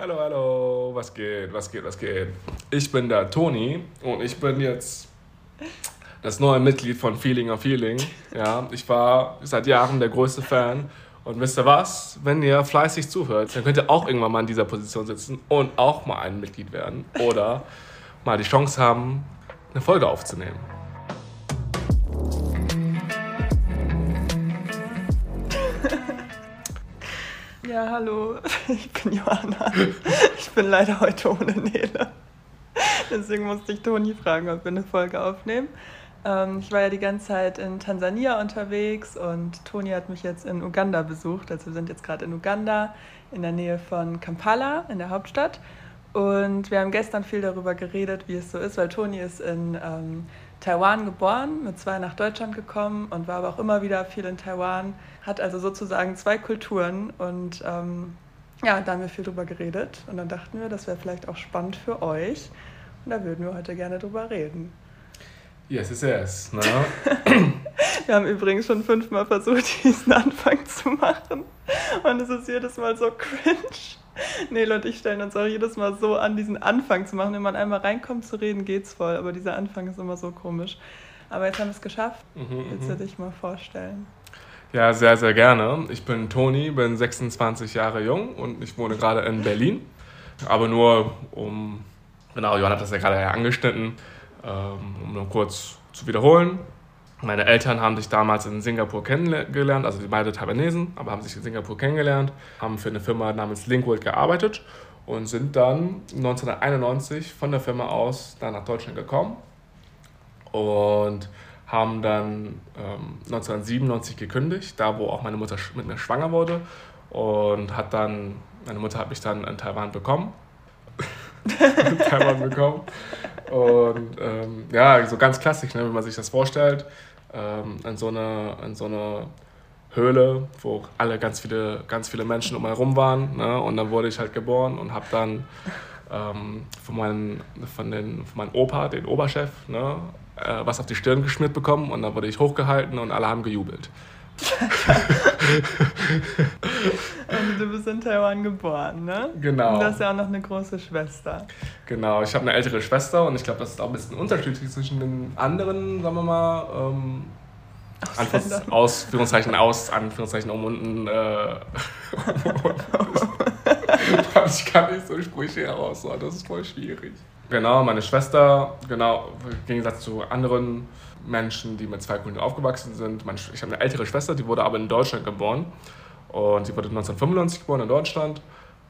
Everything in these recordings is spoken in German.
Hallo, hallo, was geht, was geht, was geht? Ich bin der Toni und ich bin jetzt das neue Mitglied von Feeling of Feeling. Ja, ich war seit Jahren der größte Fan. Und wisst ihr was? Wenn ihr fleißig zuhört, dann könnt ihr auch irgendwann mal in dieser Position sitzen und auch mal ein Mitglied werden. Oder mal die Chance haben, eine Folge aufzunehmen. Ja, hallo, ich bin Johanna. Ich bin leider heute ohne Nele. Deswegen musste ich Toni fragen, ob wir eine Folge aufnehmen. Ähm, ich war ja die ganze Zeit in Tansania unterwegs und Toni hat mich jetzt in Uganda besucht. Also wir sind jetzt gerade in Uganda, in der Nähe von Kampala, in der Hauptstadt. Und wir haben gestern viel darüber geredet, wie es so ist, weil Toni ist in ähm, Taiwan geboren, mit zwei nach Deutschland gekommen und war aber auch immer wieder viel in Taiwan, hat also sozusagen zwei Kulturen und ähm, ja, da haben wir viel drüber geredet und dann dachten wir, das wäre vielleicht auch spannend für euch und da würden wir heute gerne drüber reden. Yes, yes, yes. Ne? wir haben übrigens schon fünfmal versucht, diesen Anfang zu machen und es ist jedes Mal so cringe. Nee, und ich stellen uns auch jedes Mal so an, diesen Anfang zu machen. Wenn man einmal reinkommt zu reden, geht's voll. Aber dieser Anfang ist immer so komisch. Aber jetzt haben wir es geschafft. Mhm, Willst du dich mal vorstellen? Ja, sehr, sehr gerne. Ich bin Toni, bin 26 Jahre jung und ich wohne gerade in Berlin. Aber nur um, genau, Johann hat das ja gerade angeschnitten, ähm, um nur kurz zu wiederholen. Meine Eltern haben sich damals in Singapur kennengelernt, also die beide Taiwanesen, aber haben sich in Singapur kennengelernt, haben für eine Firma namens Linkworld gearbeitet und sind dann 1991 von der Firma aus dann nach Deutschland gekommen und haben dann ähm, 1997 gekündigt, da wo auch meine Mutter mit mir schwanger wurde und hat dann, meine Mutter hat mich dann in Taiwan bekommen. Taiwan bekommen. Und ähm, ja, so ganz klassisch, ne, wenn man sich das vorstellt ähm, in, so eine, in so eine Höhle, wo alle ganz viele, ganz viele Menschen um mich herum waren. Ne? Und dann wurde ich halt geboren und habe dann ähm, von, meinen, von, den, von meinem Opa, den Oberchef, ne, äh, was auf die Stirn geschmiert bekommen. Und dann wurde ich hochgehalten und alle haben gejubelt. also du bist in Taiwan geboren, ne? Genau. Und du hast ja auch noch eine große Schwester. Genau, ich habe eine ältere Schwester und ich glaube, das ist auch ein bisschen unterschiedlich zwischen den anderen, sagen wir mal, ähm, Anführungs Ausführungszeichen aus, Anführungszeichen um unten. Äh, ich kann nicht so Sprüche heraus, das ist voll schwierig. Genau, meine Schwester, genau, im Gegensatz zu anderen Menschen, die mit zwei Kulturen aufgewachsen sind. Ich habe eine ältere Schwester, die wurde aber in Deutschland geboren. Und sie wurde 1995 geboren in Deutschland.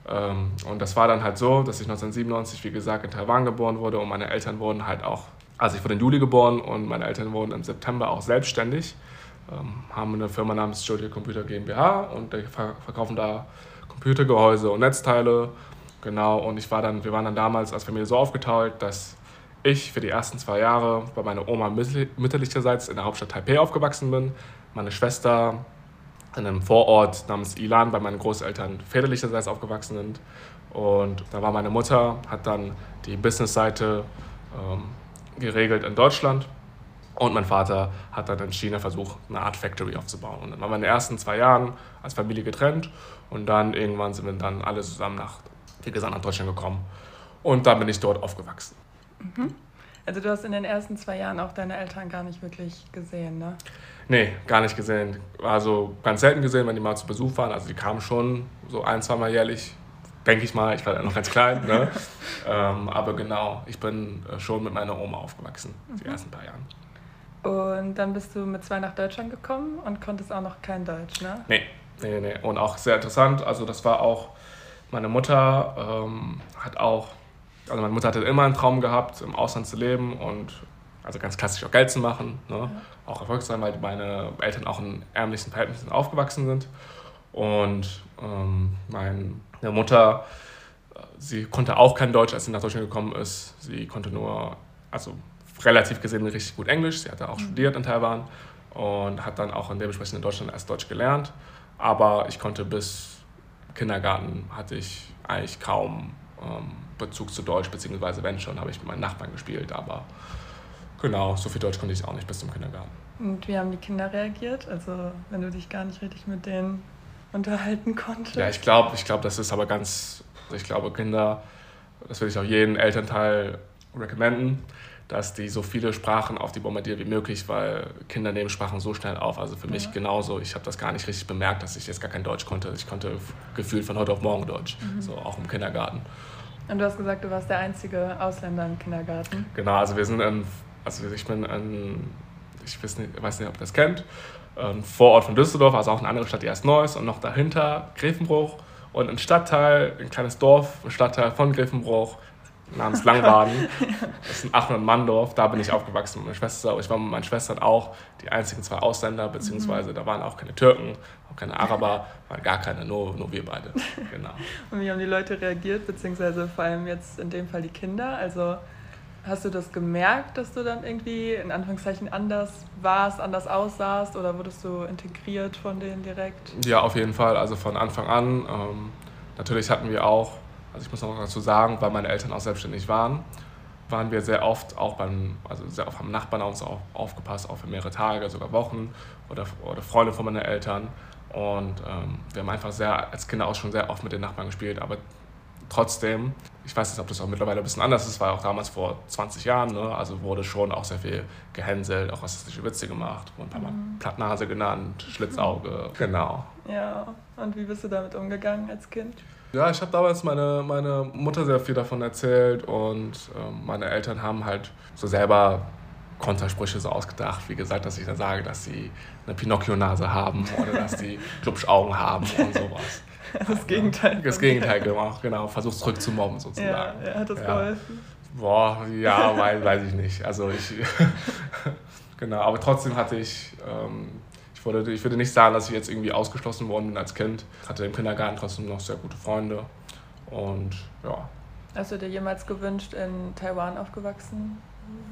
Ähm, und das war dann halt so, dass ich 1997, wie gesagt, in Taiwan geboren wurde und meine Eltern wurden halt auch, also ich wurde im Juli geboren und meine Eltern wurden im September auch selbstständig, ähm, haben eine Firma namens Studio Computer GmbH und verkaufen da Computergehäuse und Netzteile. Genau, und ich war dann, wir waren dann damals als Familie so aufgeteilt, dass ich für die ersten zwei Jahre bei meiner Oma mütterlicherseits in der Hauptstadt Taipei aufgewachsen bin, meine Schwester in einem Vorort namens Ilan bei meinen Großeltern väterlicherseits aufgewachsen sind. Und da war meine Mutter, hat dann die Businessseite ähm, geregelt in Deutschland. Und mein Vater hat dann in China versucht, eine Art Factory aufzubauen. Und dann waren wir in den ersten zwei Jahren als Familie getrennt. Und dann irgendwann sind wir dann alle zusammen nach, wie gesagt, nach Deutschland gekommen. Und dann bin ich dort aufgewachsen. Mhm. Also du hast in den ersten zwei Jahren auch deine Eltern gar nicht wirklich gesehen, ne? Nee, gar nicht gesehen. Also ganz selten gesehen, wenn die mal zu Besuch waren. Also die kamen schon so ein, zweimal jährlich, denke ich mal. Ich war ja noch ganz klein. Ne? ähm, aber genau, ich bin äh, schon mit meiner Oma aufgewachsen, die mhm. ersten paar Jahre. Und dann bist du mit zwei nach Deutschland gekommen und konntest auch noch kein Deutsch, ne? Nee, nee, nee. Und auch sehr interessant. Also das war auch, meine Mutter ähm, hat auch also meine Mutter hatte immer einen Traum gehabt, im Ausland zu leben und also ganz klassisch auch Geld zu machen, ne? Ja. auch erfolgreich sein, weil meine Eltern auch in ärmlichen Verhältnissen aufgewachsen sind. Und ähm, meine Mutter, sie konnte auch kein Deutsch, als sie nach Deutschland gekommen ist. Sie konnte nur, also relativ gesehen richtig gut Englisch. Sie hatte auch mhm. studiert in Taiwan und hat dann auch in dementsprechend in Deutschland erst Deutsch gelernt. Aber ich konnte bis Kindergarten hatte ich eigentlich kaum ähm, Bezug zu Deutsch, beziehungsweise wenn schon, habe ich mit meinen Nachbarn gespielt, aber genau, so viel Deutsch konnte ich auch nicht bis zum Kindergarten. Und wie haben die Kinder reagiert? Also wenn du dich gar nicht richtig mit denen unterhalten konnte. Ja, ich glaube, ich glaub, das ist aber ganz, ich glaube, Kinder, das will ich auch jedem Elternteil recommenden, dass die so viele Sprachen auf die bombardieren wie möglich, weil Kinder nehmen Sprachen so schnell auf. Also für mich ja. genauso. Ich habe das gar nicht richtig bemerkt, dass ich jetzt gar kein Deutsch konnte. Ich konnte gefühlt von heute auf morgen Deutsch, mhm. so auch im Kindergarten. Und du hast gesagt, du warst der einzige Ausländer im Kindergarten. Genau, also wir sind in, also ich bin in, ich weiß nicht, weiß nicht ob ihr das kennt, ein Vorort von Düsseldorf, also auch eine andere Stadt, die erst Neuss und noch dahinter Grevenbruch und ein Stadtteil, ein kleines Dorf, ein Stadtteil von Grevenbruch namens Langbaden. Das ist ein 800-Mann-Dorf, da bin ich aufgewachsen mit meiner Schwester. Ich war mit meinen Schwestern auch die einzigen zwei Ausländer, beziehungsweise da waren auch keine Türken, auch keine Araber, waren gar keine, nur, nur wir beide. Genau. Und wie haben die Leute reagiert, beziehungsweise vor allem jetzt in dem Fall die Kinder? Also Hast du das gemerkt, dass du dann irgendwie in Anführungszeichen anders warst, anders aussahst oder wurdest du integriert von denen direkt? Ja, auf jeden Fall. Also von Anfang an. Ähm, natürlich hatten wir auch, also ich muss noch dazu sagen, weil meine Eltern auch selbstständig waren, waren wir sehr oft auch beim, also sehr oft haben Nachbarn auf uns auch aufgepasst, auch für mehrere Tage, sogar Wochen oder, oder Freunde von meinen Eltern. Und ähm, wir haben einfach sehr, als Kinder auch schon sehr oft mit den Nachbarn gespielt, aber trotzdem, ich weiß nicht, ob das auch mittlerweile ein bisschen anders ist, war auch damals vor 20 Jahren, ne? also wurde schon auch sehr viel gehänselt, auch rassistische Witze gemacht, wurde ein paar Mal mhm. Plattnase genannt, Schlitzauge, genau. Ja, und wie bist du damit umgegangen als Kind? Ja, ich habe damals meine, meine Mutter sehr viel davon erzählt und äh, meine Eltern haben halt so selber Kontersprüche so ausgedacht, wie gesagt, dass ich dann sage, dass sie eine Pinocchio-Nase haben oder dass sie Klubschaugen haben und sowas. Das Gegenteil. Das Gegenteil gemacht, genau. Versucht zurückzumobben sozusagen. Ja, hat das ja. geholfen? Boah, ja, weil, weiß ich nicht. Also ich, genau, aber trotzdem hatte ich, ähm, ich, wurde, ich würde nicht sagen, dass ich jetzt irgendwie ausgeschlossen worden bin als Kind. Ich hatte im Kindergarten trotzdem noch sehr gute Freunde und ja. Hast du dir jemals gewünscht, in Taiwan aufgewachsen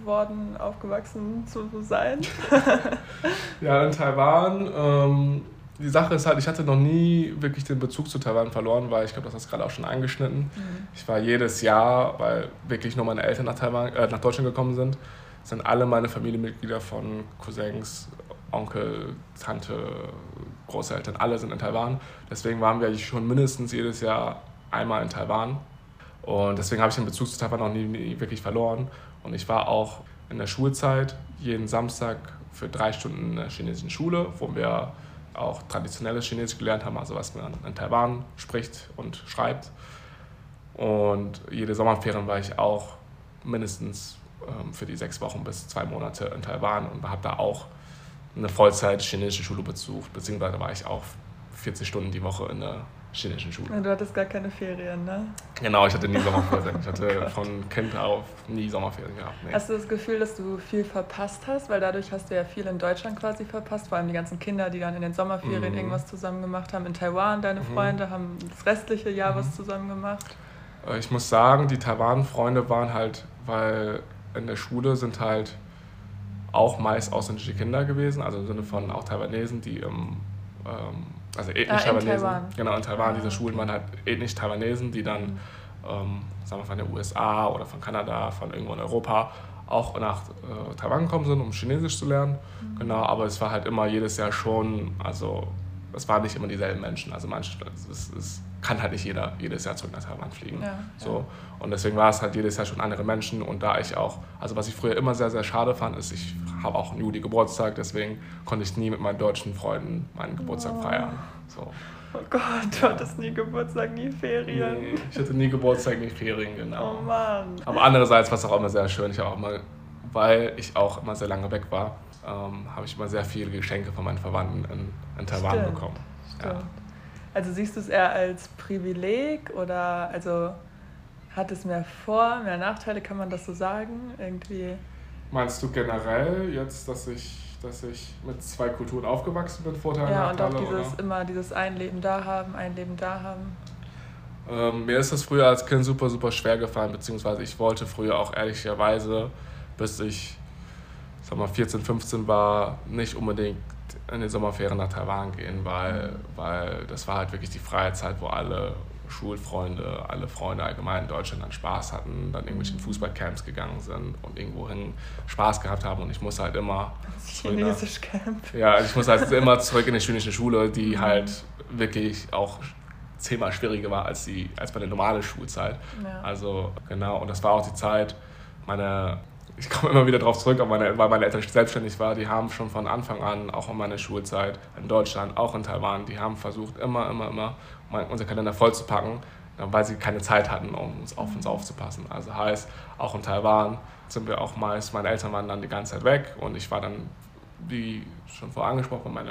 worden, aufgewachsen zu sein? ja, in Taiwan ähm, die Sache ist halt, ich hatte noch nie wirklich den Bezug zu Taiwan verloren, weil ich glaube, das hast du gerade auch schon angeschnitten. Mhm. Ich war jedes Jahr, weil wirklich nur meine Eltern nach, Taiwan, äh, nach Deutschland gekommen sind, sind alle meine Familienmitglieder von Cousins, Onkel, Tante, Großeltern, alle sind in Taiwan. Deswegen waren wir schon mindestens jedes Jahr einmal in Taiwan. Und deswegen habe ich den Bezug zu Taiwan noch nie, nie wirklich verloren. Und ich war auch in der Schulzeit jeden Samstag für drei Stunden in der chinesischen Schule, wo wir auch traditionelles Chinesisch gelernt haben, also was man in Taiwan spricht und schreibt. Und jede Sommerferien war ich auch mindestens ähm, für die sechs Wochen bis zwei Monate in Taiwan und habe da auch eine Vollzeit chinesische Schule besucht, beziehungsweise war ich auch 40 Stunden die Woche in der chinesischen Schule. Du hattest gar keine Ferien, ne? Genau, ich hatte nie Sommerferien. Ich hatte oh von Kind auf nie Sommerferien gehabt. Nee. Hast du das Gefühl, dass du viel verpasst hast? Weil dadurch hast du ja viel in Deutschland quasi verpasst. Vor allem die ganzen Kinder, die dann in den Sommerferien mhm. irgendwas zusammen gemacht haben. In Taiwan, deine mhm. Freunde, haben das restliche Jahr mhm. was zusammen gemacht. Äh, ich muss sagen, die Taiwan-Freunde waren halt, weil in der Schule sind halt auch meist ausländische Kinder gewesen, also im Sinne von auch Taiwanesen, die im ähm, also ethnisch ah, Taiwanesen. Taiwan. Genau, in Taiwan, ah, diese Schulen waren halt ethnisch Taiwanesen, die dann, mhm. ähm, sagen wir von den USA oder von Kanada, von irgendwo in Europa auch nach äh, Taiwan gekommen sind, um Chinesisch zu lernen. Mhm. Genau, aber es war halt immer jedes Jahr schon, also es waren nicht immer dieselben Menschen. Also manche, es, es kann halt nicht jeder jedes Jahr zurück nach Taiwan fliegen. Ja, so. Ja. Und deswegen war es halt jedes Jahr schon andere Menschen. Und da ich auch, also was ich früher immer sehr, sehr schade fand, ist, ich habe auch im Juli Geburtstag, deswegen konnte ich nie mit meinen deutschen Freunden meinen Geburtstag oh. feiern. So. Oh Gott, du ja. hattest nie Geburtstag, nie Ferien. Nee, ich hatte nie Geburtstag, nie Ferien, genau. Oh Mann. Aber andererseits war es auch immer sehr schön. Ich auch immer, weil ich auch immer sehr lange weg war, ähm, habe ich immer sehr viele Geschenke von meinen Verwandten in, in Taiwan Stimmt. bekommen. Stimmt. Ja. Also siehst du es eher als Privileg oder also hat es mehr Vor-, mehr Nachteile, kann man das so sagen? Irgendwie. Meinst du generell jetzt, dass ich, dass ich mit zwei Kulturen aufgewachsen bin, Vorteile, Ja, Nachteile, und auch dieses oder? immer dieses ein Leben da haben, ein Leben da haben. Ähm, mir ist das früher als Kind super, super schwer gefallen, beziehungsweise ich wollte früher auch ehrlicherweise, bis ich sag mal, 14, 15 war, nicht unbedingt in den Sommerferien nach Taiwan gehen, weil, weil das war halt wirklich die freie Zeit, wo alle Schulfreunde, alle Freunde allgemein in Deutschland dann Spaß hatten, dann irgendwelchen mhm. Fußballcamps gegangen sind und irgendwohin Spaß gehabt haben und ich musste halt immer Chinesisch Camp. Ja, ich musste halt immer zurück in die chinesische Schule, die mhm. halt wirklich auch zehnmal schwieriger war als, die, als meine normale Schulzeit. Ja. Also genau, und das war auch die Zeit, meine, ich komme immer wieder darauf zurück, meine, weil meine Eltern selbstständig waren, die haben schon von Anfang an, auch in meiner Schulzeit, in Deutschland, auch in Taiwan, die haben versucht, immer, immer, immer unser Kalender voll zu packen, weil sie keine Zeit hatten, um uns auf uns aufzupassen. Also heißt, auch in Taiwan sind wir auch meist, meine Eltern waren dann die ganze Zeit weg und ich war dann, wie schon vorher angesprochen, meine,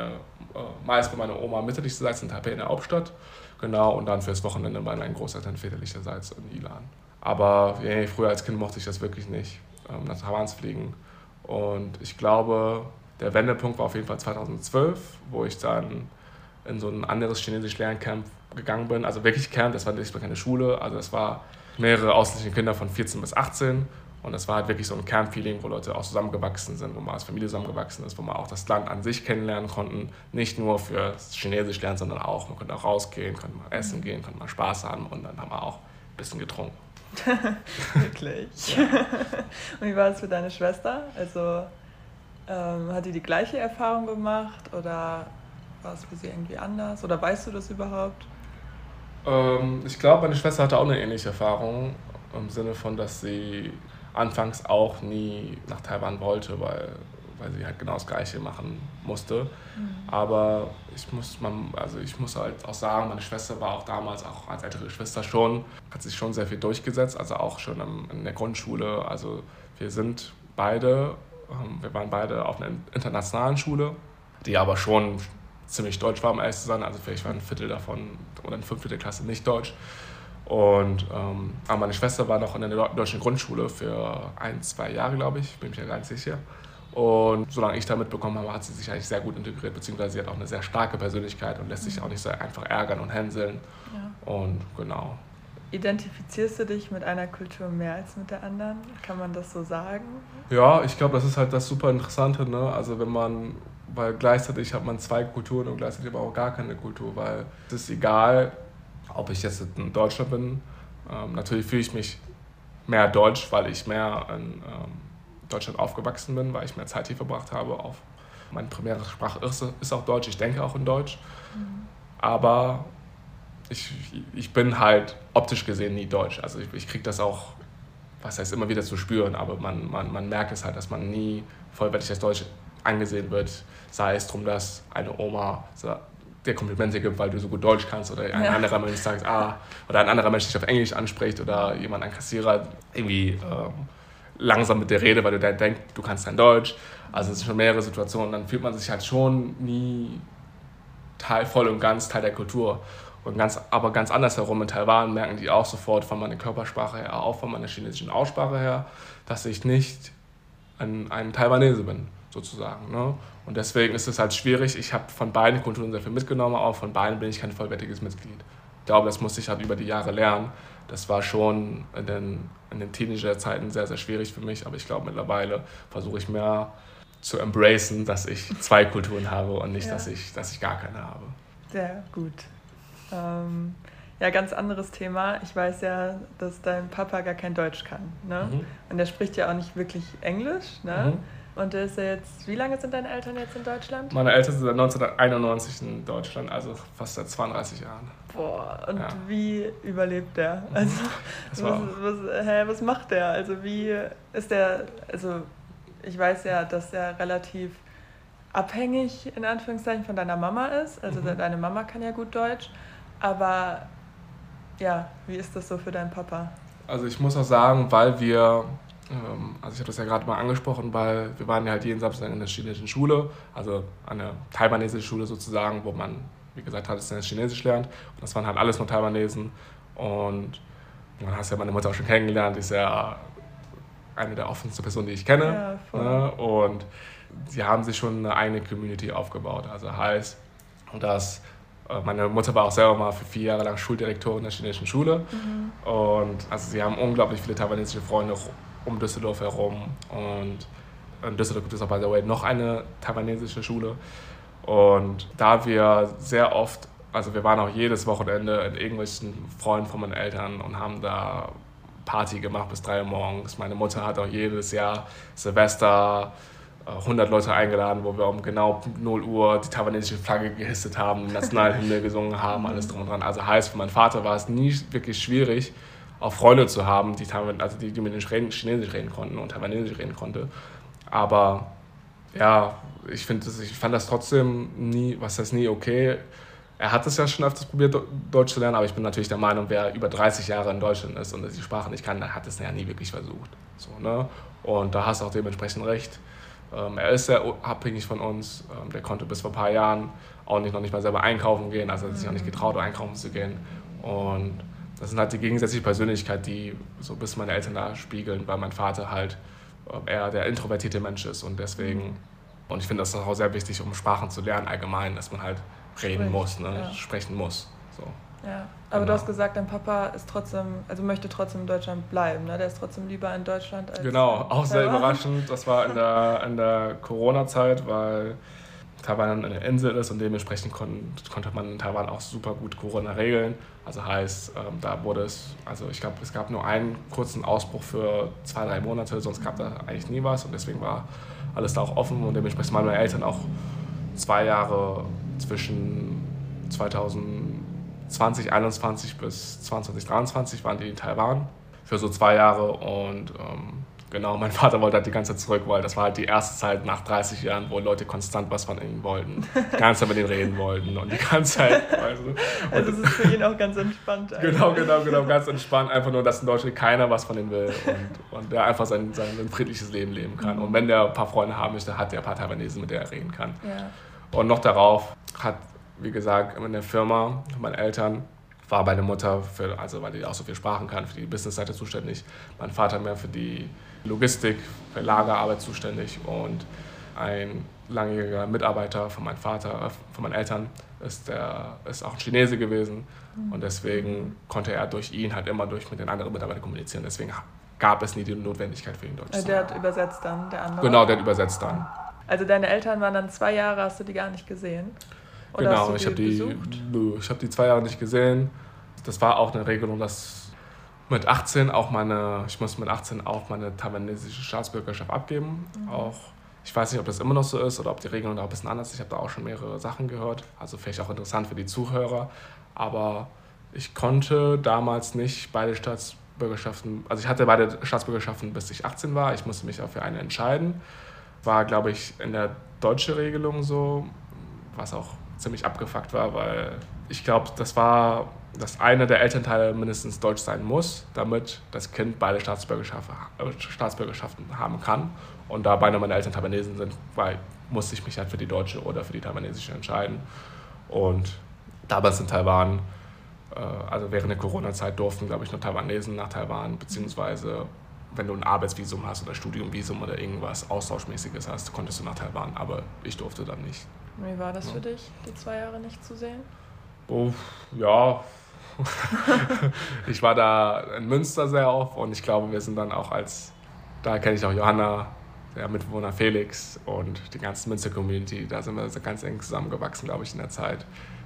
äh, meist bei meiner Oma mütterlicherseits in Taipei in der Hauptstadt Genau, und dann fürs Wochenende bei meinen Großeltern väterlicherseits in Ilan. Aber yeah, früher als Kind mochte ich das wirklich nicht, ähm, nach Taiwan zu fliegen. Und ich glaube, der Wendepunkt war auf jeden Fall 2012, wo ich dann in so ein anderes chinesisch Lerncamp gegangen bin. Also wirklich Camp, das war nicht keine Schule. Also es war mehrere ausländische Kinder von 14 bis 18 und das war halt wirklich so ein Camp-Feeling, wo Leute auch zusammengewachsen sind, wo man als Familie zusammengewachsen ist, wo man auch das Land an sich kennenlernen konnten. Nicht nur für Chinesisch lernen, sondern auch, man konnte auch rausgehen, konnte mal essen gehen, konnte mal Spaß haben und dann haben wir auch ein bisschen getrunken. Wirklich? Und wie war es für deine Schwester? Also ähm, hat die die gleiche Erfahrung gemacht oder war es für sie irgendwie anders? Oder weißt du das überhaupt? Ähm, ich glaube, meine Schwester hatte auch eine ähnliche Erfahrung im Sinne von, dass sie anfangs auch nie nach Taiwan wollte, weil, weil sie halt genau das Gleiche machen musste. Mhm. Aber ich muss, man, also ich muss halt auch sagen, meine Schwester war auch damals, auch als ältere Schwester schon, hat sich schon sehr viel durchgesetzt, also auch schon in der Grundschule. Also wir sind beide, ähm, wir waren beide auf einer internationalen Schule, die aber schon ziemlich deutsch war, um ehrlich zu sein. Also vielleicht war ein Viertel davon oder ein Fünftel der Klasse nicht deutsch. Und ähm, aber meine Schwester war noch in der deutschen Grundschule für ein, zwei Jahre, glaube ich, bin mir ja gar nicht sicher. Und solange ich da mitbekommen habe, hat sie sich eigentlich sehr gut integriert, beziehungsweise sie hat auch eine sehr starke Persönlichkeit und lässt sich auch nicht so einfach ärgern und hänseln. Ja. Und genau. Identifizierst du dich mit einer Kultur mehr als mit der anderen? Kann man das so sagen? Ja, ich glaube, das ist halt das super Interessante. Ne? Also wenn man, weil gleichzeitig hat man zwei Kulturen und gleichzeitig aber auch gar keine Kultur, weil es ist egal, ob ich jetzt in Deutschland bin. Ähm, natürlich fühle ich mich mehr deutsch, weil ich mehr in ähm, Deutschland aufgewachsen bin, weil ich mehr Zeit hier verbracht habe. Auf meine primäre Sprache ist, auch Deutsch, ich denke auch in Deutsch. Mhm. Aber ich, ich bin halt optisch gesehen nie deutsch. Also ich, ich kriege das auch, was heißt immer wieder zu spüren, aber man, man, man merkt es halt, dass man nie vollwertig als Deutsch angesehen wird. Sei es darum, dass eine Oma dir Komplimente gibt, weil du so gut Deutsch kannst oder ein ja. anderer Mensch sagt, ah, oder ein anderer Mensch dich auf Englisch anspricht oder jemand, ein Kassierer, irgendwie ähm, langsam mit dir redet, weil du dann denkst, du kannst dein Deutsch. Also es sind schon mehrere Situationen. Dann fühlt man sich halt schon nie Teil, voll und ganz Teil der Kultur. Und ganz, aber ganz andersherum in Taiwan merken die auch sofort von meiner Körpersprache her, auch von meiner chinesischen Aussprache her, dass ich nicht ein, ein Taiwanese bin, sozusagen. Ne? Und deswegen ist es halt schwierig. Ich habe von beiden Kulturen sehr viel mitgenommen, aber von beiden bin ich kein vollwertiges Mitglied. Ich glaube, das musste ich halt über die Jahre lernen. Das war schon in den, in den Teenager-Zeiten sehr, sehr schwierig für mich, aber ich glaube, mittlerweile versuche ich mehr zu embracen, dass ich zwei Kulturen habe und nicht, ja. dass, ich, dass ich gar keine habe. Sehr gut. Ähm, ja, ganz anderes Thema. Ich weiß ja, dass dein Papa gar kein Deutsch kann. Ne? Mhm. Und er spricht ja auch nicht wirklich Englisch. Ne? Mhm. Und ist jetzt, wie lange sind deine Eltern jetzt in Deutschland? Meine Eltern sind seit 1991 in Deutschland, also fast seit 32 Jahren. Boah, und ja. wie überlebt der? Mhm. Also, was, was, hä, was macht der? Also, wie ist der, also, ich weiß ja, dass er relativ abhängig in Anführungszeichen von deiner Mama ist. Also, mhm. deine Mama kann ja gut Deutsch, aber ja, wie ist das so für deinen Papa? Also, ich muss auch sagen, weil wir also ich habe das ja gerade mal angesprochen, weil wir waren ja halt jeden Samstag in der chinesischen Schule, also eine taiwanesische Schule sozusagen, wo man, wie gesagt, hat, dass Chinesisch lernt. Und das waren halt alles nur Taiwanesen. Und man hat ja meine Mutter auch schon kennengelernt, die ist ja eine der offensten Personen, die ich kenne. Ja, ne? Und sie haben sich schon eine eigene Community aufgebaut. Also heißt, dass äh, meine Mutter war auch selber mal für vier Jahre lang Schuldirektorin der chinesischen Schule. Mhm. Und also sie haben unglaublich viele taiwanesische Freunde um Düsseldorf herum. Und in Düsseldorf gibt es auch, by the way, noch eine taiwanesische Schule. Und da wir sehr oft also wir waren auch jedes Wochenende in irgendwelchen Freunden von meinen Eltern und haben da Party gemacht bis drei Uhr morgens. Meine Mutter hat auch jedes Jahr Silvester 100 äh, Leute eingeladen, wo wir um genau 0 Uhr die taiwanesische Flagge gehisset haben, Nationalhymne gesungen haben, alles drum und dran. Also heißt, für meinen Vater war es nie wirklich schwierig, auch Freunde zu haben, die, also die, die mit den Chinesisch reden konnten und Taiwanesisch reden konnte. Aber ja, ich, find, ich fand das trotzdem nie, was heißt nie okay. Er hat es ja schon öfters probiert, Deutsch zu lernen, aber ich bin natürlich der Meinung, wer über 30 Jahre in Deutschland ist und die Sprache nicht kann, der hat es ja nie wirklich versucht. So, ne? Und da hast du auch dementsprechend recht. Ähm, er ist sehr abhängig von uns. Ähm, der konnte bis vor ein paar Jahren auch nicht, noch nicht mal selber einkaufen gehen, also hat sich auch nicht getraut, einkaufen zu gehen. Und das sind halt die gegensätzliche Persönlichkeit, die so bis meine Eltern da spiegeln, weil mein Vater halt äh, eher der introvertierte Mensch ist und deswegen, und ich finde das auch sehr wichtig, um Sprachen zu lernen allgemein, dass man halt reden Sprich, muss, ne? Ja. sprechen muss. So. Ja, aber genau. du hast gesagt, dein Papa ist trotzdem, also möchte trotzdem in Deutschland bleiben, ne? Der ist trotzdem lieber in Deutschland als. Genau, auch sehr überraschend. Das war in der, in der Corona-Zeit, weil Taiwan eine Insel ist und dementsprechend kon konnte man in Taiwan auch super gut Corona regeln. Also heißt, ähm, da wurde es, also ich glaube, es gab nur einen kurzen Ausbruch für zwei, drei Monate, sonst gab da eigentlich nie was und deswegen war alles da auch offen und dementsprechend waren meine Eltern auch zwei Jahre zwischen 2020, bis 2023 waren die in Taiwan für so zwei Jahre und ähm, Genau, mein Vater wollte halt die ganze Zeit zurück, weil das war halt die erste Zeit nach 30 Jahren, wo Leute konstant was von ihm wollten. Die ganze Zeit mit ihm reden wollten und die ganze Zeit. Also, also das ist für ihn auch ganz entspannt. Eigentlich. Genau, genau, genau, ganz entspannt. Einfach nur, dass in Deutschland keiner was von ihm will und, und der einfach sein, sein, friedliches Leben leben kann. Mhm. Und wenn der ein paar Freunde haben möchte, hat der ein paar Taiwanesen, mit denen er reden kann. Ja. Und noch darauf hat, wie gesagt, in der Firma, meine Eltern, war meine Mutter, für, also weil die auch so viel Sprachen kann, für die Businessseite zuständig. Mein Vater mehr für die Logistik, für Lagerarbeit zuständig und ein langjähriger Mitarbeiter von meinem Vater, äh, von meinen Eltern, ist, der, ist auch ein Chinese gewesen mhm. und deswegen konnte er durch ihn halt immer durch mit den anderen Mitarbeitern kommunizieren. Deswegen gab es nie die Notwendigkeit für ihn Deutsch zu Der hat übersetzt dann, der andere? Genau, der hat übersetzt dann. Also deine Eltern waren dann zwei Jahre, hast du die gar nicht gesehen? Oder genau, ich habe die, nö, ich habe die zwei Jahre nicht gesehen. Das war auch eine Regelung, dass mit 18 auch meine, ich muss mit 18 auch meine taiwanesische Staatsbürgerschaft abgeben. Mhm. Auch, ich weiß nicht, ob das immer noch so ist oder ob die Regelung da ein bisschen anders ist. Ich habe da auch schon mehrere Sachen gehört. Also vielleicht auch interessant für die Zuhörer. Aber ich konnte damals nicht beide Staatsbürgerschaften, also ich hatte beide Staatsbürgerschaften, bis ich 18 war. Ich musste mich auch für eine entscheiden. War, glaube ich, in der deutschen Regelung so, was auch ziemlich abgefuckt war, weil ich glaube, das war dass einer der Elternteile mindestens deutsch sein muss, damit das Kind beide Staatsbürgerschaften, äh, Staatsbürgerschaften haben kann. Und da beide meiner Eltern Taiwanesen sind, weil, musste ich mich halt für die deutsche oder für die taiwanesische entscheiden. Und damals in Taiwan, äh, also während der Corona-Zeit, durften, glaube ich, nur Taiwanesen nach Taiwan, beziehungsweise wenn du ein Arbeitsvisum hast oder Studiumvisum oder irgendwas Austauschmäßiges hast, konntest du nach Taiwan, aber ich durfte dann nicht. Wie war das ja. für dich, die zwei Jahre nicht zu sehen? Oh, ja, ich war da in Münster sehr oft und ich glaube, wir sind dann auch als, da kenne ich auch Johanna, der Mitbewohner Felix und die ganze Münster-Community, da sind wir ganz eng zusammengewachsen, glaube ich, in der Zeit,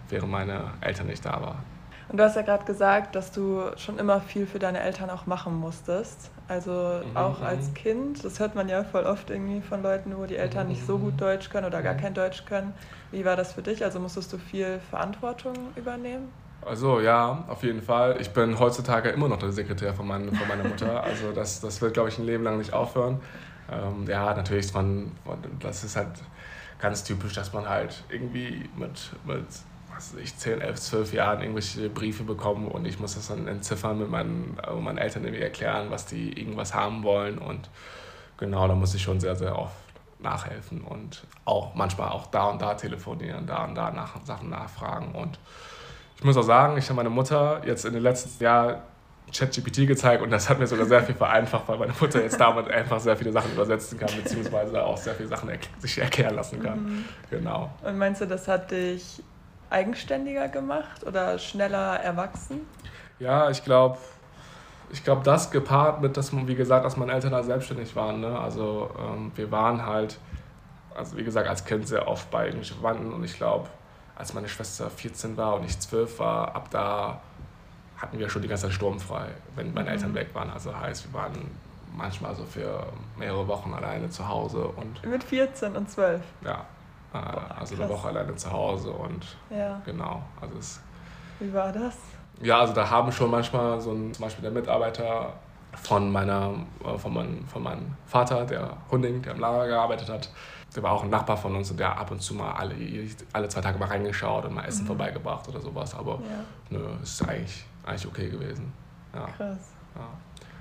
während meine Eltern nicht da waren. Und du hast ja gerade gesagt, dass du schon immer viel für deine Eltern auch machen musstest. Also mhm, auch mhm. als Kind, das hört man ja voll oft irgendwie von Leuten, wo die Eltern nicht so gut Deutsch können oder gar kein Deutsch können. Wie war das für dich? Also musstest du viel Verantwortung übernehmen? Also ja, auf jeden Fall. Ich bin heutzutage immer noch der Sekretär von, mein, von meiner Mutter. Also das, das wird, glaube ich, ein Leben lang nicht aufhören. Ähm, ja, natürlich, man, das ist halt ganz typisch, dass man halt irgendwie mit, mit ich, 10, 11, 12 Jahren irgendwelche Briefe bekommt und ich muss das dann entziffern mit meinen, äh, meinen Eltern irgendwie erklären, was die irgendwas haben wollen. Und genau, da muss ich schon sehr, sehr oft nachhelfen und auch manchmal auch da und da telefonieren, da und da nach Sachen nachfragen und ich muss auch sagen, ich habe meine Mutter jetzt in den letzten Jahren ChatGPT gezeigt und das hat mir sogar sehr viel vereinfacht, weil meine Mutter jetzt damit einfach sehr viele Sachen übersetzen kann, beziehungsweise auch sehr viele Sachen er sich erklären lassen kann. Mhm. Genau. Und meinst du, das hat dich eigenständiger gemacht oder schneller erwachsen? Ja, ich glaube, ich glaube, das gepaart mit, dass man, wie gesagt, dass meine Eltern da selbstständig waren. Ne? Also ähm, wir waren halt, also wie gesagt, als Kind sehr oft bei irgendwelchen Verwandten und ich glaube, als meine Schwester 14 war und ich 12 war, ab da hatten wir schon die ganze Zeit sturmfrei, wenn meine mhm. Eltern weg waren. Also heißt, wir waren manchmal so für mehrere Wochen alleine zu Hause. Und Mit 14 und 12? Ja, Boah, also eine Woche alleine zu Hause und ja. genau. Also es, Wie war das? Ja, also da haben schon manchmal so ein, zum Beispiel der Mitarbeiter von, meiner, äh, von, mein, von meinem Vater, der Hunding, der im Lager gearbeitet hat, der war auch ein Nachbar von uns und der ab und zu mal alle, alle zwei Tage mal reingeschaut und mal Essen mhm. vorbeigebracht oder sowas. Aber ja. nö, ist eigentlich, eigentlich okay gewesen. Ja. Krass. Ja.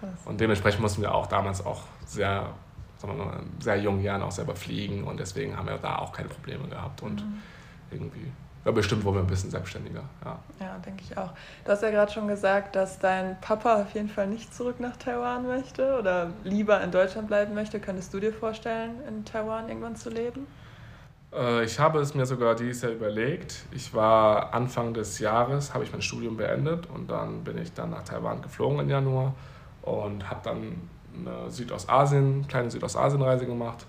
Krass. Und dementsprechend mussten wir auch damals auch sehr, sagen wir mal, sehr jungen Jahren auch selber fliegen und deswegen haben wir da auch keine Probleme gehabt und mhm. irgendwie ja, bestimmt wurden wir ein bisschen selbstständiger. Ja, ja denke ich auch. Du hast ja gerade schon gesagt, dass dein Papa auf jeden Fall nicht zurück nach Taiwan möchte oder lieber in Deutschland bleiben möchte. Könntest du dir vorstellen, in Taiwan irgendwann zu leben? Äh, ich habe es mir sogar dieses Jahr überlegt. Ich war Anfang des Jahres, habe ich mein Studium beendet und dann bin ich dann nach Taiwan geflogen im Januar und habe dann eine Südostasien, kleine Südostasien-Reise gemacht.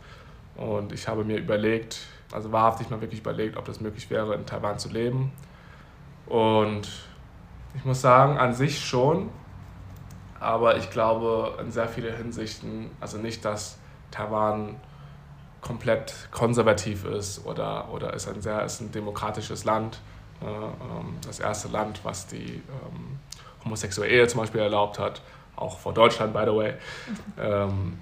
Und ich habe mir überlegt, also wahrhaftig mal wirklich überlegt, ob das möglich wäre, in Taiwan zu leben. Und ich muss sagen, an sich schon, aber ich glaube in sehr vielen Hinsichten, also nicht, dass Taiwan komplett konservativ ist oder, oder ist ein sehr ist ein demokratisches Land, äh, ähm, das erste Land, was die ähm, homosexuelle Ehe zum Beispiel erlaubt hat, auch vor Deutschland, by the way. Ähm,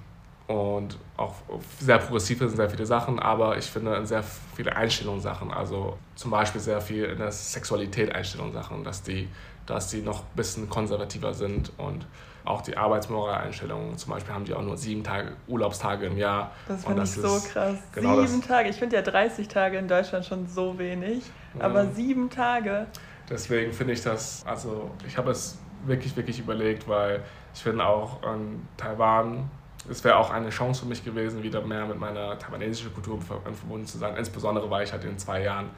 und auch sehr progressiv sind sehr viele Sachen, aber ich finde in sehr viele Einstellungssachen, also zum Beispiel sehr viel in der Sexualität Einstellungssachen, dass die, dass die noch ein bisschen konservativer sind und auch die Arbeitsmoral-Einstellungen, zum Beispiel haben die auch nur sieben Tage Urlaubstage im Jahr. Das finde ich so krass. Genau sieben Tage, ich finde ja 30 Tage in Deutschland schon so wenig, ja. aber sieben Tage. Deswegen finde ich das, also ich habe es wirklich, wirklich überlegt, weil ich finde auch in Taiwan es wäre auch eine Chance für mich gewesen, wieder mehr mit meiner taiwanesischen Kultur verbunden zu sein. Insbesondere, weil ich halt in zwei Jahren,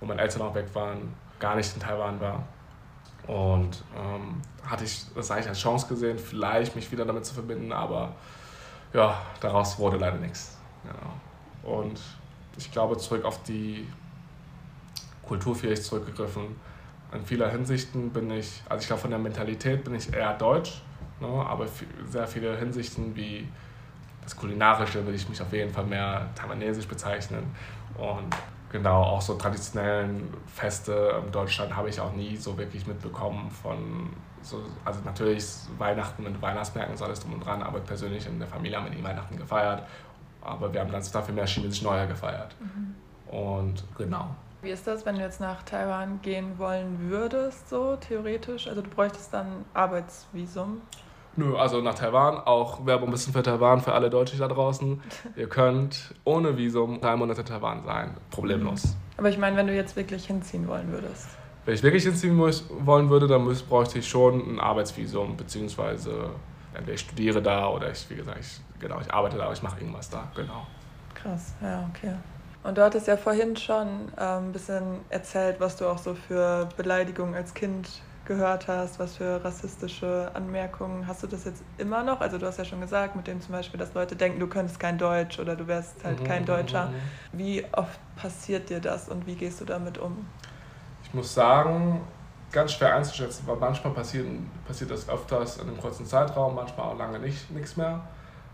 wo meine Eltern auch weg waren, gar nicht in Taiwan war. Und ähm, hatte ich das eigentlich als Chance gesehen, vielleicht mich wieder damit zu verbinden, aber ja, daraus wurde leider nichts. Genau. Und ich glaube, zurück auf die Kultur vielleicht zurückgegriffen. In vieler Hinsichten bin ich, also ich glaube, von der Mentalität bin ich eher deutsch Ne? Aber sehr viele Hinsichten wie das Kulinarische würde ich mich auf jeden Fall mehr taiwanesisch bezeichnen. Und genau, auch so traditionellen Feste in Deutschland habe ich auch nie so wirklich mitbekommen von so, also natürlich Weihnachten mit Weihnachtsmärkten und so alles drum und dran, aber persönlich in der Familie haben wir nie Weihnachten gefeiert. Aber wir haben dann dafür mehr chinesisches Neujahr gefeiert. Mhm. Und genau. Wie ist das, wenn du jetzt nach Taiwan gehen wollen würdest, so theoretisch? Also du bräuchtest dann Arbeitsvisum? Nö, also nach Taiwan, auch Werbung ein bisschen für Taiwan, für alle Deutsche da draußen. Ihr könnt ohne Visum drei Monate in Taiwan sein, problemlos. Mhm. Aber ich meine, wenn du jetzt wirklich hinziehen wollen würdest. Wenn ich wirklich hinziehen muss, wollen würde, dann müß, bräuchte ich schon ein Arbeitsvisum, beziehungsweise entweder ich studiere da oder ich, wie gesagt, ich, genau, ich arbeite da, aber ich mache irgendwas da, genau. Krass, ja, okay. Und du hattest ja vorhin schon ähm, ein bisschen erzählt, was du auch so für Beleidigungen als Kind gehört hast, was für rassistische Anmerkungen. Hast du das jetzt immer noch? Also du hast ja schon gesagt, mit dem zum Beispiel, dass Leute denken, du könntest kein Deutsch oder du wärst halt mhm, kein mhm, Deutscher. Mhm. Wie oft passiert dir das und wie gehst du damit um? Ich muss sagen, ganz schwer einzuschätzen, weil manchmal passiert, passiert das öfters in einem kurzen Zeitraum, manchmal auch lange nicht, nichts mehr.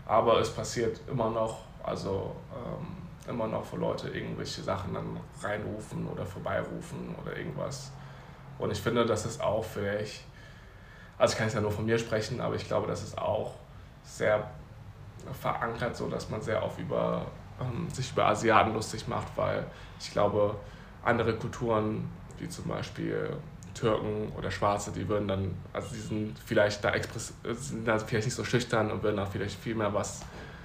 Aber es passiert immer noch, also ähm, immer noch, wo Leute irgendwelche Sachen dann reinrufen oder vorbeirufen oder irgendwas. Und ich finde, das ist auch vielleicht, also ich kann es ja nur von mir sprechen, aber ich glaube, das ist auch sehr verankert, so dass man sehr oft über, ähm, sich über Asiaten lustig macht, weil ich glaube, andere Kulturen, wie zum Beispiel Türken oder Schwarze, die würden dann, also die sind vielleicht da express, sind da vielleicht nicht so schüchtern und würden auch vielleicht viel mehr was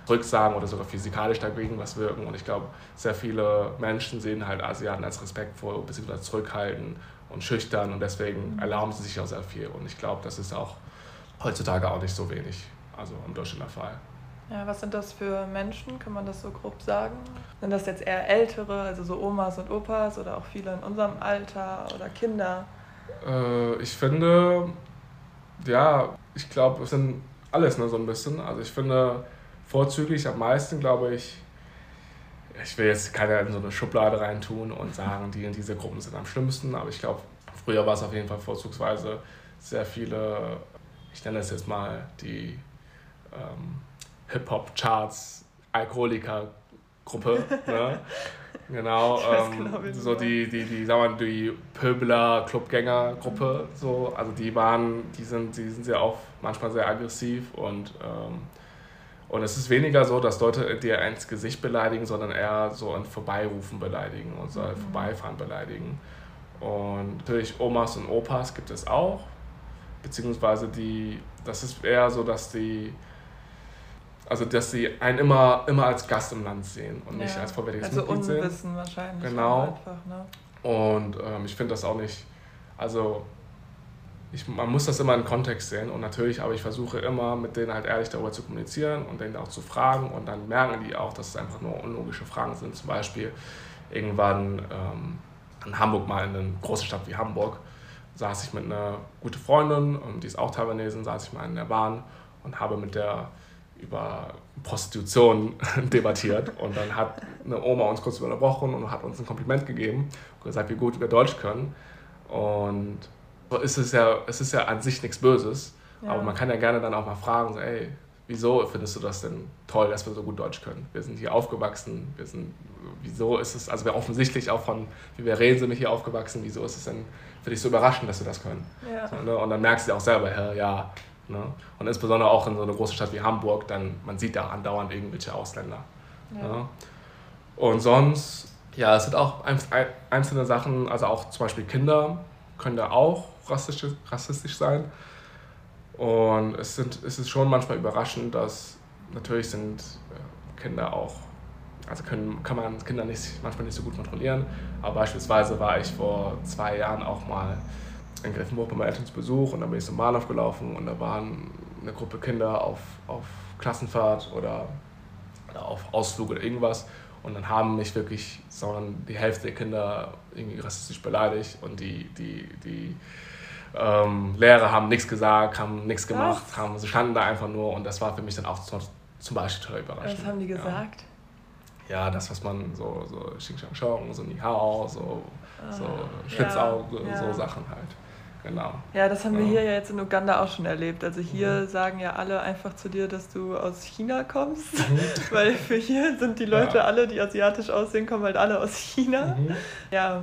zurücksagen oder sogar physikalisch dagegen was wirken. Und ich glaube, sehr viele Menschen sehen halt Asiaten als respektvoll bzw. zurückhaltend und schüchtern und deswegen erlauben sie sich auch sehr viel. Und ich glaube, das ist auch heutzutage auch nicht so wenig, also im Durchschnitt der Fall. Ja, was sind das für Menschen? Kann man das so grob sagen? Sind das jetzt eher ältere, also so Omas und Opas oder auch viele in unserem Alter oder Kinder? Äh, ich finde, ja, ich glaube, es sind alles ne, so ein bisschen. Also ich finde vorzüglich am meisten, glaube ich, ich will jetzt keiner in so eine Schublade reintun und sagen, die in diese Gruppen sind am schlimmsten, aber ich glaube, früher war es auf jeden Fall vorzugsweise sehr viele, ich nenne es jetzt mal die ähm, Hip-Hop-Charts, Alkoholiker-Gruppe. ne? Genau, ähm, genau so die, die, die, sagen wir, die Pöbler, Clubgänger-Gruppe, so, also die waren, die sind, die sind ja auch manchmal sehr aggressiv und, ähm, und es ist weniger so, dass Leute dir ins Gesicht beleidigen, sondern eher so ein Vorbeirufen beleidigen und so mhm. Vorbeifahren beleidigen. Und natürlich Omas und Opas gibt es auch, beziehungsweise die, das ist eher so, dass die also, dass sie einen immer, immer als Gast im Land sehen und nicht als vollwertiges also Mitglied sehen. Also Unwissen wahrscheinlich. Genau. Einfach, ne? Und ähm, ich finde das auch nicht, also ich, man muss das immer in Kontext sehen und natürlich, aber ich versuche immer mit denen halt ehrlich darüber zu kommunizieren und denen auch zu fragen und dann merken die auch, dass es einfach nur unlogische Fragen sind. Zum Beispiel irgendwann ähm, in Hamburg mal in einer großen Stadt wie Hamburg saß ich mit einer guten Freundin, und die ist auch Taiwanesin, saß ich mal in der Bahn und habe mit der über Prostitution debattiert und dann hat eine Oma uns kurz unterbrochen und hat uns ein Kompliment gegeben und gesagt, wie gut wir Deutsch können. Und es ist ja, es ist ja an sich nichts Böses, ja. aber man kann ja gerne dann auch mal fragen, so, ey, wieso findest du das denn toll, dass wir so gut Deutsch können? Wir sind hier aufgewachsen, wir sind, wieso ist es, also wir offensichtlich auch von, wie wir reden, sind wir hier aufgewachsen, wieso ist es denn für dich so überraschend, dass wir das können? Ja. So, ne? Und dann merkst du auch selber, ja, Ne? Und insbesondere auch in so einer großen Stadt wie Hamburg, dann man sieht da andauernd irgendwelche Ausländer. Ja. Ne? Und sonst, ja, es sind auch einzelne Sachen, also auch zum Beispiel Kinder können da auch rassistisch, rassistisch sein. Und es, sind, es ist schon manchmal überraschend, dass natürlich sind äh, Kinder auch, also können, kann man Kinder nicht, manchmal nicht so gut kontrollieren. Aber beispielsweise war ich vor zwei Jahren auch mal in Greifenburg bei meinen Eltern zu Besuch und dann bin ich zum Bahnhof gelaufen und da waren eine Gruppe Kinder auf, auf Klassenfahrt oder, oder auf Ausflug oder irgendwas und dann haben mich wirklich, sondern die Hälfte der Kinder irgendwie rassistisch beleidigt und die, die, die ähm, Lehrer haben nichts gesagt, haben nichts gemacht, haben, sie standen da einfach nur und das war für mich dann auch zum, Beispiel total überraschend. Was haben die gesagt? Ja, ja das, was man so, so Xing Shang Shong, so Ni Hao, so, ah, so Schlitzauge, ja, so Sachen halt. Genau. Ja, das haben wir hier ja jetzt in Uganda auch schon erlebt. Also hier mhm. sagen ja alle einfach zu dir, dass du aus China kommst, mhm. weil für hier sind die Leute ja. alle, die asiatisch aussehen, kommen halt alle aus China. Mhm. Ja,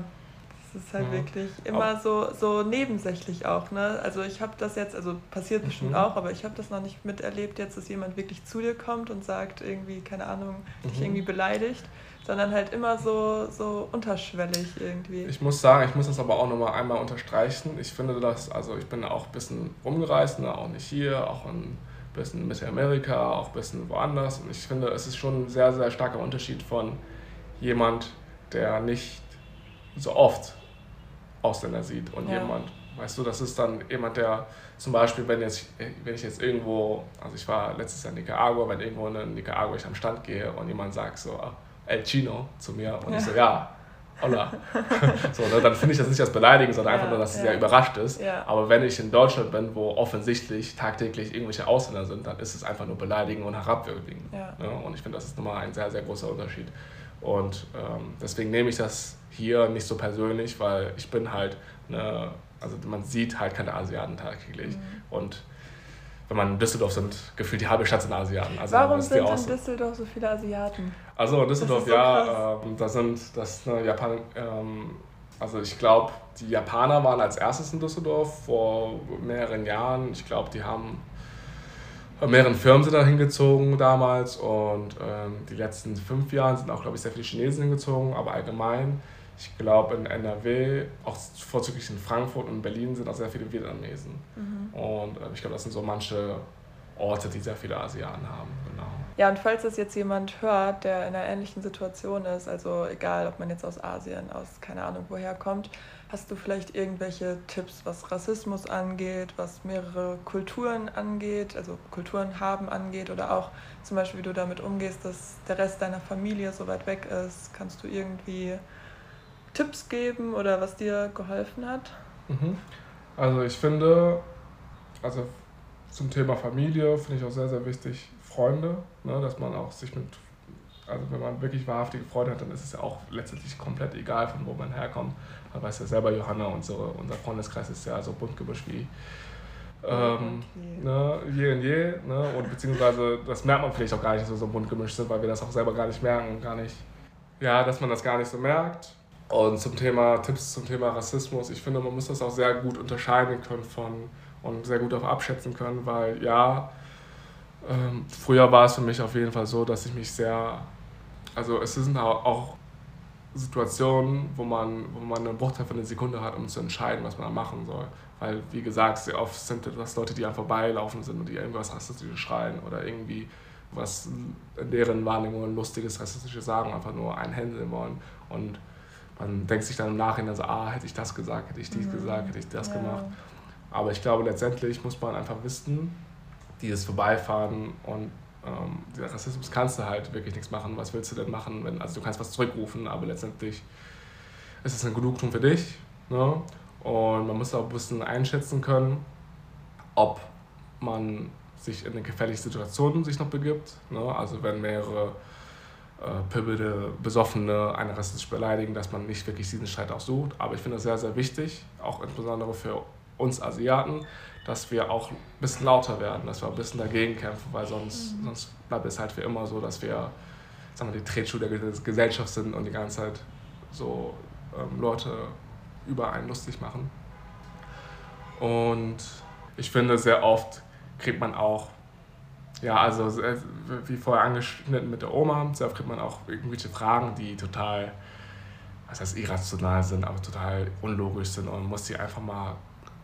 das ist halt mhm. wirklich immer so, so nebensächlich auch. Ne? Also ich habe das jetzt, also passiert bestimmt mhm. auch, aber ich habe das noch nicht miterlebt jetzt, dass jemand wirklich zu dir kommt und sagt irgendwie, keine Ahnung, dich mhm. irgendwie beleidigt sondern halt immer so, so unterschwellig irgendwie. Ich muss sagen, ich muss das aber auch nochmal einmal unterstreichen. Ich finde das, also ich bin auch ein bisschen rumgereist, ne? auch nicht hier, auch ein bisschen in Mittelamerika, auch ein bisschen woanders. Und ich finde, es ist schon ein sehr, sehr starker Unterschied von jemand, der nicht so oft Ausländer sieht und ja. jemand, weißt du, das ist dann jemand, der zum Beispiel, wenn, jetzt, wenn ich jetzt irgendwo, also ich war letztes Jahr in Nicaragua, wenn irgendwo in Nicaragua ich am Stand gehe und jemand sagt so, El Chino zu mir und ja. ich so, ja, holla. so, ne, dann finde ich das nicht als Beleidigen, sondern ja, einfach nur, dass ja. er überrascht ist. Ja. Aber wenn ich in Deutschland bin, wo offensichtlich tagtäglich irgendwelche Ausländer sind, dann ist es einfach nur beleidigen und herabwürdigen. Ne? Und ich finde, das ist nochmal ein sehr, sehr großer Unterschied. Und ähm, deswegen nehme ich das hier nicht so persönlich, weil ich bin halt, ne, also man sieht halt keine Asiaten tagtäglich. Mhm. Und wenn man in Düsseldorf sind, gefühlt die halbe Stadt sind Asiaten. Also Warum sind in Düsseldorf so viele Asiaten? Also in Düsseldorf, so ja, ähm, da sind das eine Japan, ähm, also ich glaube, die Japaner waren als erstes in Düsseldorf vor mehreren Jahren. Ich glaube, die haben mehreren Firmen sind da hingezogen damals und ähm, die letzten fünf Jahre sind auch, glaube ich, sehr viele Chinesen hingezogen, aber allgemein ich glaube, in NRW, auch vorzüglich in Frankfurt und Berlin, sind auch sehr viele Vietnamesen. Mhm. Und äh, ich glaube, das sind so manche Orte, die sehr viele Asiaten haben. Genau. Ja, und falls das jetzt jemand hört, der in einer ähnlichen Situation ist, also egal, ob man jetzt aus Asien, aus keine Ahnung woher kommt, hast du vielleicht irgendwelche Tipps, was Rassismus angeht, was mehrere Kulturen angeht, also Kulturen haben angeht oder auch zum Beispiel, wie du damit umgehst, dass der Rest deiner Familie so weit weg ist? Kannst du irgendwie Tipps geben oder was dir geholfen hat? Mhm. Also ich finde, also zum Thema Familie finde ich auch sehr, sehr wichtig Freunde, ne, dass man auch sich mit Also wenn man wirklich wahrhaftige Freude hat, dann ist es ja auch letztendlich komplett egal, von wo man herkommt. Man weiß ja selber, Johanna, unsere, unser Freundeskreis ist ja so bunt gemischt wie ähm, ne, je und je. Ne? Und beziehungsweise, das merkt man vielleicht auch gar nicht, dass wir so bunt gemischt sind, weil wir das auch selber gar nicht merken. Gar nicht, ja, dass man das gar nicht so merkt. Und zum Thema Tipps zum Thema Rassismus, ich finde, man muss das auch sehr gut unterscheiden können von und sehr gut auch abschätzen können, weil ja, ähm, früher war es für mich auf jeden Fall so, dass ich mich sehr, also es sind auch Situationen, wo man, wo man einen Bruchteil von einer Sekunde hat, um zu entscheiden, was man da machen soll. Weil, wie gesagt, sehr oft sind das Leute, die einfach vorbeilaufen sind und die irgendwas Rassistisches schreien oder irgendwie was in deren Wahrnehmung lustiges, rassistisches sagen, einfach nur einhändeln wollen. Und man denkt sich dann im Nachhinein so, ah, hätte ich das gesagt, hätte ich dies mhm. gesagt, hätte ich das ja. gemacht. Aber ich glaube, letztendlich muss man einfach wissen, dieses Vorbeifahren und ähm, dieser Rassismus kannst du halt wirklich nichts machen. Was willst du denn machen? Wenn, also du kannst was zurückrufen, aber letztendlich ist es ein Genugtuung für dich. Ne? Und man muss auch ein bisschen einschätzen können, ob man sich in eine gefährliche Situation sich noch begibt. Ne? Also wenn mehrere äh, pöbelte Besoffene eine rassistisch beleidigen, dass man nicht wirklich diesen Streit auch sucht. Aber ich finde es sehr, sehr wichtig, auch insbesondere für uns Asiaten, dass wir auch ein bisschen lauter werden, dass wir ein bisschen dagegen kämpfen, weil sonst, mhm. sonst bleibt es halt für immer so, dass wir sagen wir, die Tretschuhe der Gesellschaft sind und die ganze Zeit so ähm, Leute über einen lustig machen. Und ich finde, sehr oft kriegt man auch, ja, also wie vorher angeschnitten mit der Oma, sehr oft kriegt man auch irgendwelche Fragen, die total, was heißt irrational sind, aber total unlogisch sind und muss sie einfach mal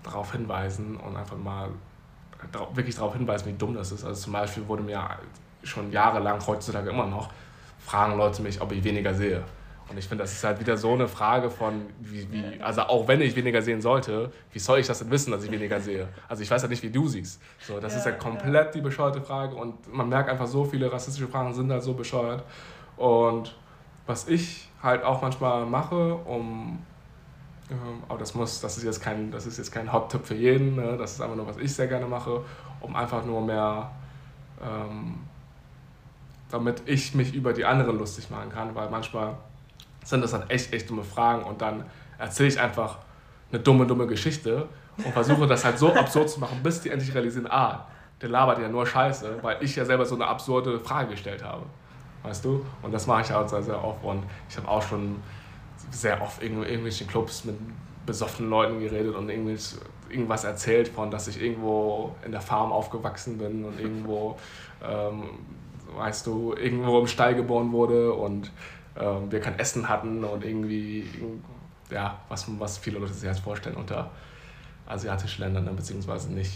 darauf hinweisen und einfach mal wirklich darauf hinweisen, wie dumm das ist. Also zum Beispiel wurde mir schon jahrelang, heutzutage immer noch, fragen Leute mich, ob ich weniger sehe. Und ich finde, das ist halt wieder so eine Frage von, wie, wie, also auch wenn ich weniger sehen sollte, wie soll ich das denn wissen, dass ich weniger sehe? Also ich weiß ja nicht, wie du siehst. So, das ja, ist ja komplett ja. die bescheuerte Frage und man merkt einfach, so viele rassistische Fragen sind halt so bescheuert. Und was ich halt auch manchmal mache, um aber das muss, das ist jetzt kein, das ist jetzt kein Hot-Tipp für jeden, ne? das ist einfach nur, was ich sehr gerne mache, um einfach nur mehr, ähm, damit ich mich über die anderen lustig machen kann, weil manchmal sind das dann echt, echt dumme Fragen und dann erzähle ich einfach eine dumme, dumme Geschichte und versuche das halt so absurd zu machen, bis die endlich realisieren, ah, der labert ja nur Scheiße, weil ich ja selber so eine absurde Frage gestellt habe. Weißt du? Und das mache ich auch sehr, sehr oft und ich habe auch schon sehr oft in irgendwelchen Clubs mit besoffenen Leuten geredet und irgendwas erzählt von, dass ich irgendwo in der Farm aufgewachsen bin und irgendwo, ähm, weißt du, irgendwo im Stall geboren wurde und ähm, wir kein Essen hatten und irgendwie, ja, was, was viele Leute sich jetzt vorstellen unter asiatischen Ländern, ne, beziehungsweise nicht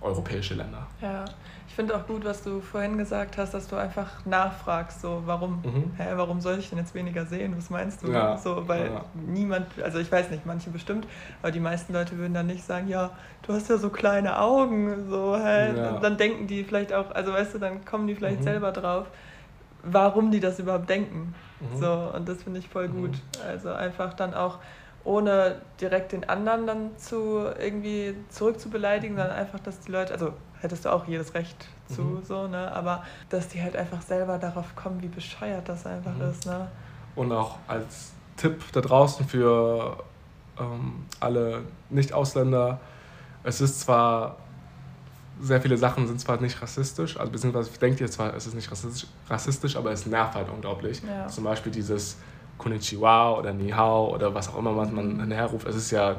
europäische Länder. Ja, ich finde auch gut, was du vorhin gesagt hast, dass du einfach nachfragst, so warum, mhm. hä, warum soll ich denn jetzt weniger sehen? Was meinst du? Ja, so, weil ja. niemand, also ich weiß nicht, manche bestimmt, aber die meisten Leute würden dann nicht sagen, ja, du hast ja so kleine Augen, so, hä? Ja. Dann denken die vielleicht auch, also weißt du, dann kommen die vielleicht mhm. selber drauf, warum die das überhaupt denken. Mhm. So, und das finde ich voll mhm. gut. Also einfach dann auch ohne direkt den anderen dann zu irgendwie zurückzubeleidigen, sondern einfach, dass die Leute, also hättest du auch jedes Recht zu, mhm. so, ne? Aber dass die halt einfach selber darauf kommen, wie bescheuert das einfach mhm. ist, ne? Und auch als Tipp da draußen für ähm, alle Nicht-Ausländer, es ist zwar sehr viele Sachen sind zwar nicht rassistisch, also beziehungsweise denkt ihr zwar, es ist nicht rassistisch, rassistisch aber es nervt halt unglaublich. Ja. Zum Beispiel dieses Konnichiwa oder Ni Hao oder was auch immer man, man herruft. Es ist ja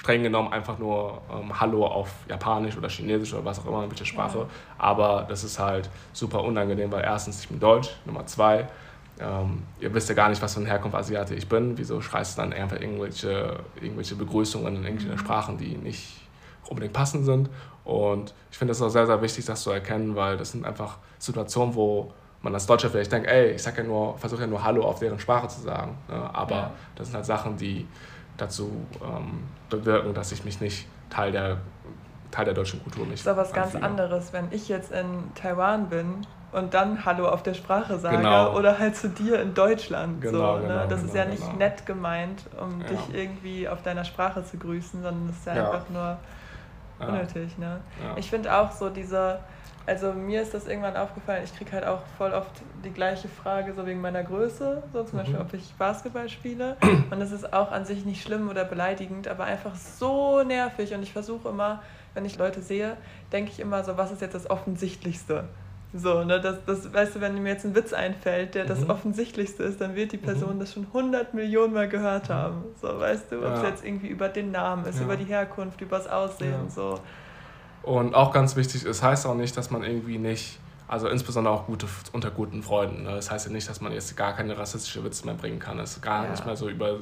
streng genommen einfach nur ähm, Hallo auf Japanisch oder Chinesisch oder was auch immer, welche Sprache. Ja. Aber das ist halt super unangenehm, weil erstens, ich bin Deutsch, Nummer zwei, ähm, ihr wisst ja gar nicht, was für ein Herkunft Asiate ich bin. Wieso schreist du dann einfach irgendwelche, irgendwelche Begrüßungen in irgendwelchen mhm. Sprachen, die nicht unbedingt passend sind? Und ich finde das auch sehr, sehr wichtig, das zu erkennen, weil das sind einfach Situationen, wo man als Deutscher vielleicht denkt, ey, ich sag ja nur, versuche ja nur Hallo auf deren Sprache zu sagen. Ne? Aber ja. das sind halt Sachen, die dazu ähm, bewirken, dass ich mich nicht Teil der, Teil der deutschen Kultur nicht. Das ist aber was ganz anderes, wenn ich jetzt in Taiwan bin und dann Hallo auf der Sprache sage genau. oder halt zu dir in Deutschland. Genau, so, ne? genau, das ist ja nicht genau. nett gemeint, um ja. dich irgendwie auf deiner Sprache zu grüßen, sondern das ist ja, ja. einfach nur unnötig. Ne? Ich finde auch so diese Also mir ist das irgendwann aufgefallen, ich kriege halt auch voll oft die gleiche Frage, so wegen meiner Größe, so zum Beispiel, mhm. ob ich Basketball spiele. Und das ist auch an sich nicht schlimm oder beleidigend, aber einfach so nervig. Und ich versuche immer, wenn ich Leute sehe, denke ich immer so, was ist jetzt das Offensichtlichste? So, ne, das, das, weißt du, wenn mir jetzt ein Witz einfällt, der das mhm. Offensichtlichste ist, dann wird die Person mhm. das schon 100 Millionen Mal gehört mhm. haben. So, weißt du, ob es jetzt irgendwie über den Namen ist, ja. über die Herkunft, über das Aussehen, ja. so. Und auch ganz wichtig, es heißt auch nicht, dass man irgendwie nicht, also insbesondere auch gute, unter guten Freunden, ne? das heißt ja nicht, dass man jetzt gar keine rassistische Witze mehr bringen kann, es gar ja. nicht mehr so über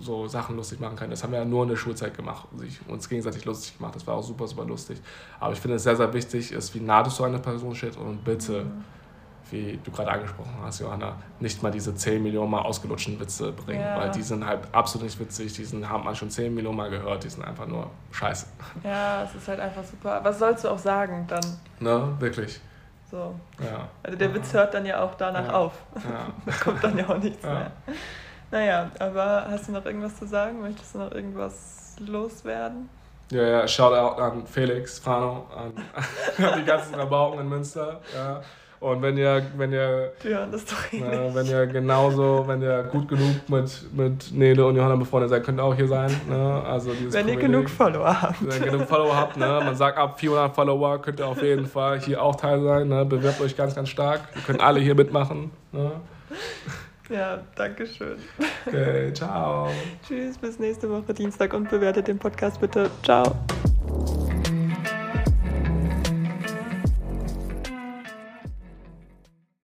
so Sachen lustig machen kann. Das haben wir ja nur in der Schulzeit gemacht, sich uns gegenseitig lustig gemacht. Das war auch super, super lustig. Aber ich finde es sehr, sehr wichtig, ist, wie nah du zu einer Person stehst und bitte, mhm. Wie du gerade angesprochen hast, Johanna, nicht mal diese 10 Millionen Mal ausgelutschten Witze bringen, ja. weil die sind halt absolut nicht witzig. Die sind, haben man schon 10 Millionen Mal gehört, die sind einfach nur scheiße. Ja, es ist halt einfach super. Was sollst du auch sagen dann? Ne, wirklich. So. Ja. Also der Witz hört dann ja auch danach ja. auf. Ja. da kommt dann ja auch nichts mehr. Naja, aber hast du noch irgendwas zu sagen? Möchtest du noch irgendwas loswerden? Ja, ja, Shoutout an Felix, Frano, an, an die ganzen Rabauken in Münster. Ja. Und wenn ihr, wenn ihr, eh na, wenn ihr genauso, wenn ihr gut genug mit, mit Nele und Johanna befreundet seid, könnt ihr auch hier sein. Ne? Also dieses wenn Comedy, ihr genug Follower habt. Wenn ihr genug Follower habt, ne? man sagt ab 400 Follower könnt ihr auf jeden Fall hier auch Teil sein. Ne? Bewerbt euch ganz, ganz stark. Ihr könnt alle hier mitmachen. Ne? Ja, danke schön. Okay, ciao. Tschüss, bis nächste Woche Dienstag und bewertet den Podcast bitte. Ciao.